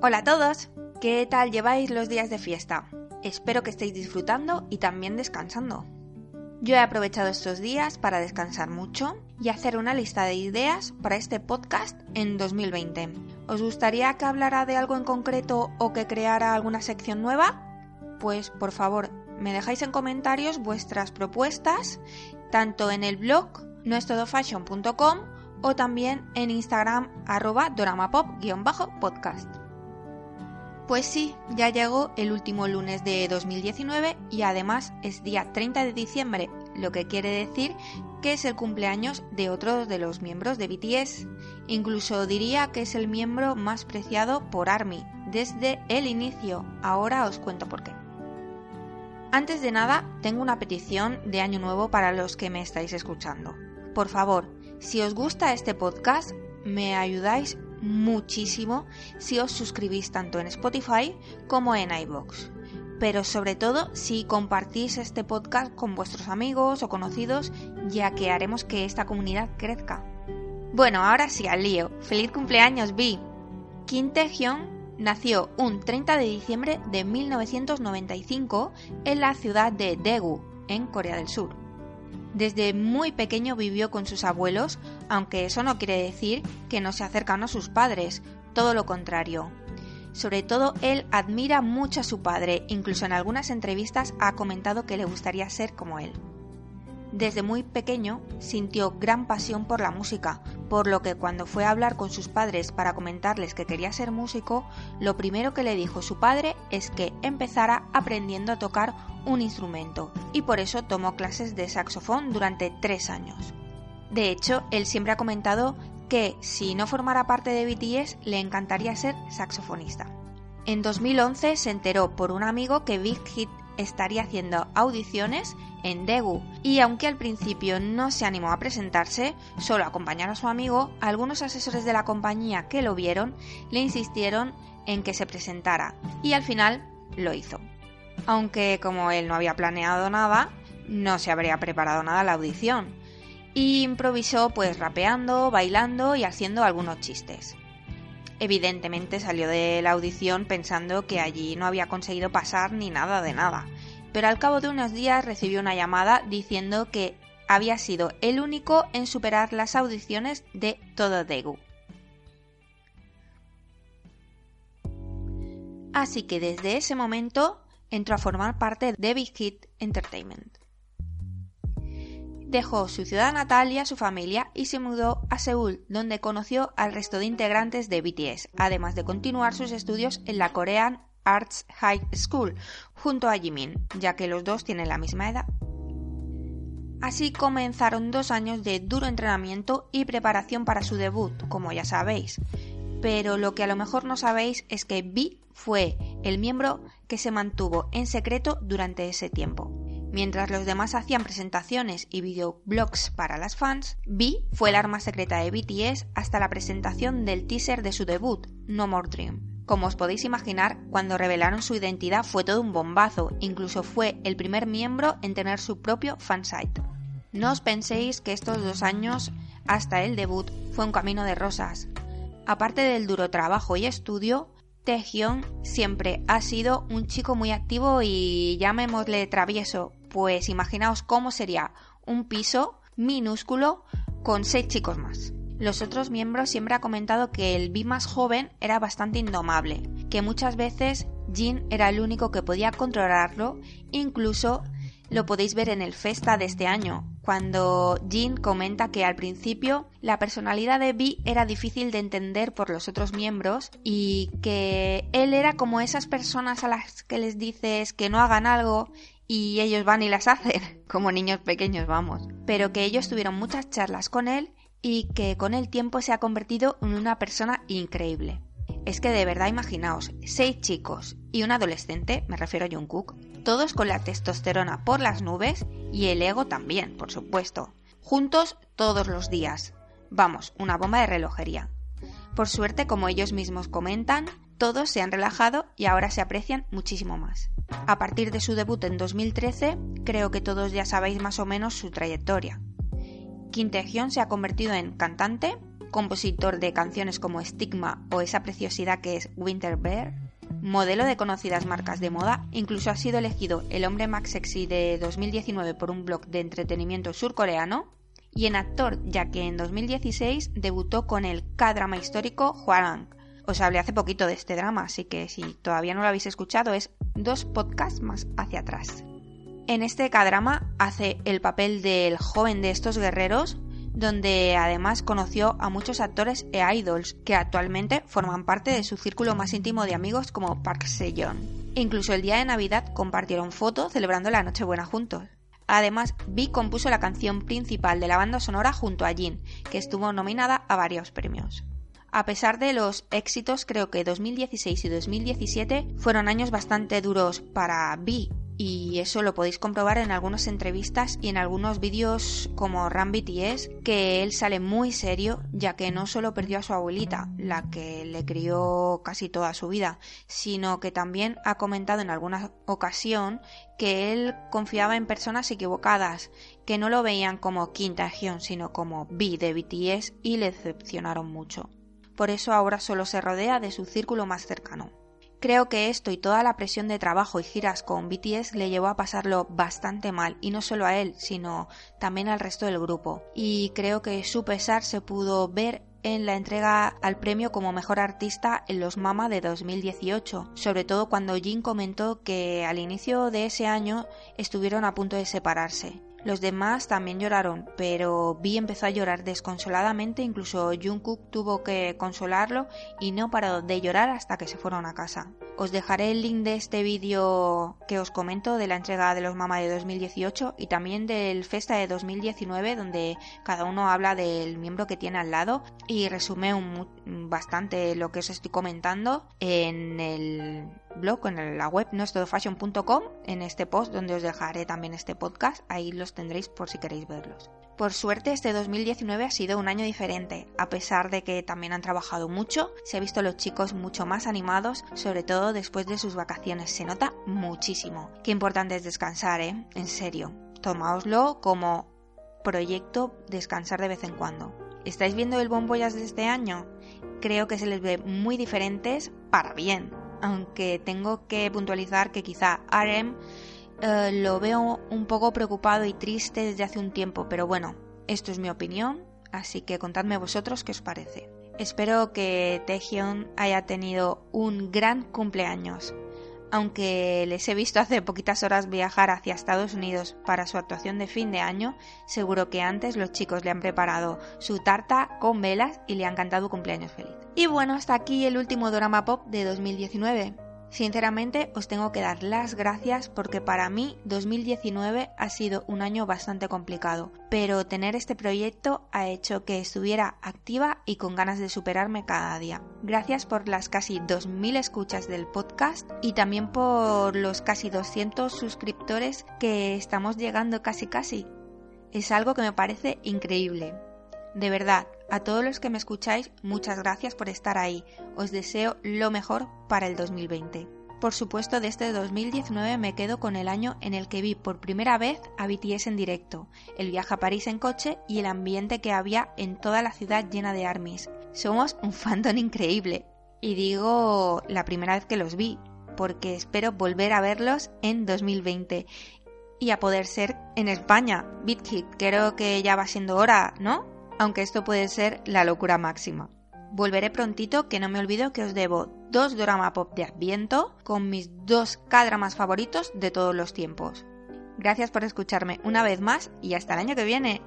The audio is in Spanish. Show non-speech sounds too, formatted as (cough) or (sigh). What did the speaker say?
Hola a todos, ¿qué tal lleváis los días de fiesta? Espero que estéis disfrutando y también descansando. Yo he aprovechado estos días para descansar mucho y hacer una lista de ideas para este podcast en 2020. ¿Os gustaría que hablara de algo en concreto o que creara alguna sección nueva? Pues por favor, me dejáis en comentarios vuestras propuestas, tanto en el blog nuestrodofashion.com o también en Instagram arroba doramapop-podcast. Pues sí, ya llegó el último lunes de 2019 y además es día 30 de diciembre, lo que quiere decir que es el cumpleaños de otro de los miembros de BTS. Incluso diría que es el miembro más preciado por ARMY desde el inicio. Ahora os cuento por qué. Antes de nada, tengo una petición de Año Nuevo para los que me estáis escuchando. Por favor, si os gusta este podcast, me ayudáis muchísimo si os suscribís tanto en Spotify como en iVoox. Pero sobre todo si compartís este podcast con vuestros amigos o conocidos, ya que haremos que esta comunidad crezca. Bueno, ahora sí al lío. ¡Feliz cumpleaños, Vi! Kim Taehyung nació un 30 de diciembre de 1995 en la ciudad de Daegu, en Corea del Sur. Desde muy pequeño vivió con sus abuelos, aunque eso no quiere decir que no se acercan a sus padres, todo lo contrario. Sobre todo él admira mucho a su padre, incluso en algunas entrevistas ha comentado que le gustaría ser como él. Desde muy pequeño sintió gran pasión por la música, por lo que cuando fue a hablar con sus padres para comentarles que quería ser músico, lo primero que le dijo su padre es que empezara aprendiendo a tocar un instrumento, y por eso tomó clases de saxofón durante tres años. De hecho, él siempre ha comentado que si no formara parte de BTS le encantaría ser saxofonista. En 2011 se enteró por un amigo que Big Hit estaría haciendo audiciones en Daegu y aunque al principio no se animó a presentarse, solo acompañar a su amigo, algunos asesores de la compañía que lo vieron le insistieron en que se presentara y al final lo hizo. Aunque como él no había planeado nada, no se habría preparado nada la audición. Y improvisó pues rapeando, bailando y haciendo algunos chistes. Evidentemente salió de la audición pensando que allí no había conseguido pasar ni nada de nada, pero al cabo de unos días recibió una llamada diciendo que había sido el único en superar las audiciones de todo Daegu. Así que desde ese momento entró a formar parte de Big Hit Entertainment. Dejó su ciudad natal y a su familia y se mudó a Seúl, donde conoció al resto de integrantes de BTS, además de continuar sus estudios en la Korean Arts High School, junto a Jimin, ya que los dos tienen la misma edad. Así comenzaron dos años de duro entrenamiento y preparación para su debut, como ya sabéis. Pero lo que a lo mejor no sabéis es que V fue el miembro que se mantuvo en secreto durante ese tiempo. Mientras los demás hacían presentaciones y videoblogs para las fans, V fue el arma secreta de BTS hasta la presentación del teaser de su debut, No More Dream. Como os podéis imaginar, cuando revelaron su identidad fue todo un bombazo, incluso fue el primer miembro en tener su propio fansite. No os penséis que estos dos años hasta el debut fue un camino de rosas. Aparte del duro trabajo y estudio, Taehyung siempre ha sido un chico muy activo y llamémosle travieso, pues imaginaos cómo sería un piso minúsculo con seis chicos más. Los otros miembros siempre ha comentado que el B más joven era bastante indomable, que muchas veces Jin era el único que podía controlarlo, incluso lo podéis ver en el Festa de este año, cuando Jin comenta que al principio la personalidad de B era difícil de entender por los otros miembros y que él era como esas personas a las que les dices que no hagan algo y ellos van y las hacen, (laughs) como niños pequeños, vamos. Pero que ellos tuvieron muchas charlas con él y que con el tiempo se ha convertido en una persona increíble. Es que de verdad imaginaos, seis chicos y un adolescente, me refiero a Jungkook, todos con la testosterona por las nubes y el ego también, por supuesto, juntos todos los días. Vamos, una bomba de relojería. Por suerte, como ellos mismos comentan, todos se han relajado y ahora se aprecian muchísimo más. A partir de su debut en 2013, creo que todos ya sabéis más o menos su trayectoria. Kim se ha convertido en cantante, compositor de canciones como Stigma o esa preciosidad que es Winter Bear, modelo de conocidas marcas de moda, incluso ha sido elegido el hombre más sexy de 2019 por un blog de entretenimiento surcoreano, y en actor, ya que en 2016 debutó con el K-drama histórico Hwarang. Os hablé hace poquito de este drama, así que si todavía no lo habéis escuchado es dos podcasts más hacia atrás. En este K-drama hace el papel del joven de estos guerreros, donde además conoció a muchos actores e idols que actualmente forman parte de su círculo más íntimo de amigos como Park Se-yeon. Incluso el día de Navidad compartieron fotos celebrando la Nochebuena juntos. Además, Vi compuso la canción principal de la banda sonora junto a Jin, que estuvo nominada a varios premios. A pesar de los éxitos, creo que 2016 y 2017 fueron años bastante duros para Vi y eso lo podéis comprobar en algunas entrevistas y en algunos vídeos como Ram BTS, que él sale muy serio, ya que no solo perdió a su abuelita, la que le crió casi toda su vida, sino que también ha comentado en alguna ocasión que él confiaba en personas equivocadas, que no lo veían como quinta región, sino como B de BTS y le decepcionaron mucho. Por eso ahora solo se rodea de su círculo más cercano. Creo que esto y toda la presión de trabajo y giras con BTS le llevó a pasarlo bastante mal, y no solo a él, sino también al resto del grupo. Y creo que su pesar se pudo ver en la entrega al premio como mejor artista en los Mama de 2018, sobre todo cuando Jin comentó que al inicio de ese año estuvieron a punto de separarse. Los demás también lloraron, pero Vi empezó a llorar desconsoladamente, incluso Jungkook tuvo que consolarlo y no paró de llorar hasta que se fueron a casa. Os dejaré el link de este vídeo que os comento de la entrega de los Mama de 2018 y también del Festa de 2019 donde cada uno habla del miembro que tiene al lado y resume bastante lo que os estoy comentando en el blog, en la web nostodofashion.com, en este post donde os dejaré también este podcast, ahí los tendréis por si queréis verlos. Por suerte este 2019 ha sido un año diferente, a pesar de que también han trabajado mucho, se ha visto los chicos mucho más animados, sobre todo después de sus vacaciones, se nota muchísimo. Qué importante es descansar, ¿eh? En serio, tomaoslo como proyecto descansar de vez en cuando. ¿Estáis viendo el bombollas de este año? Creo que se les ve muy diferentes para bien, aunque tengo que puntualizar que quizá Arem eh, lo veo un poco preocupado y triste desde hace un tiempo, pero bueno, esto es mi opinión, así que contadme vosotros qué os parece. Espero que Taehyun haya tenido un gran cumpleaños aunque les he visto hace poquitas horas viajar hacia Estados Unidos para su actuación de fin de año, seguro que antes los chicos le han preparado su tarta con velas y le han cantado cumpleaños feliz. Y bueno, hasta aquí el último drama pop de 2019. Sinceramente os tengo que dar las gracias porque para mí 2019 ha sido un año bastante complicado, pero tener este proyecto ha hecho que estuviera activa y con ganas de superarme cada día. Gracias por las casi 2.000 escuchas del podcast y también por los casi 200 suscriptores que estamos llegando casi casi. Es algo que me parece increíble. De verdad, a todos los que me escucháis, muchas gracias por estar ahí. Os deseo lo mejor para el 2020. Por supuesto, de este 2019 me quedo con el año en el que vi por primera vez a BTS en directo, el viaje a París en coche y el ambiente que había en toda la ciudad llena de armies. Somos un fandom increíble. Y digo la primera vez que los vi, porque espero volver a verlos en 2020 y a poder ser en España. BitKit, creo que ya va siendo hora, ¿no? Aunque esto puede ser la locura máxima. Volveré prontito que no me olvido que os debo dos drama pop de Adviento con mis dos K-dramas favoritos de todos los tiempos. Gracias por escucharme una vez más y hasta el año que viene.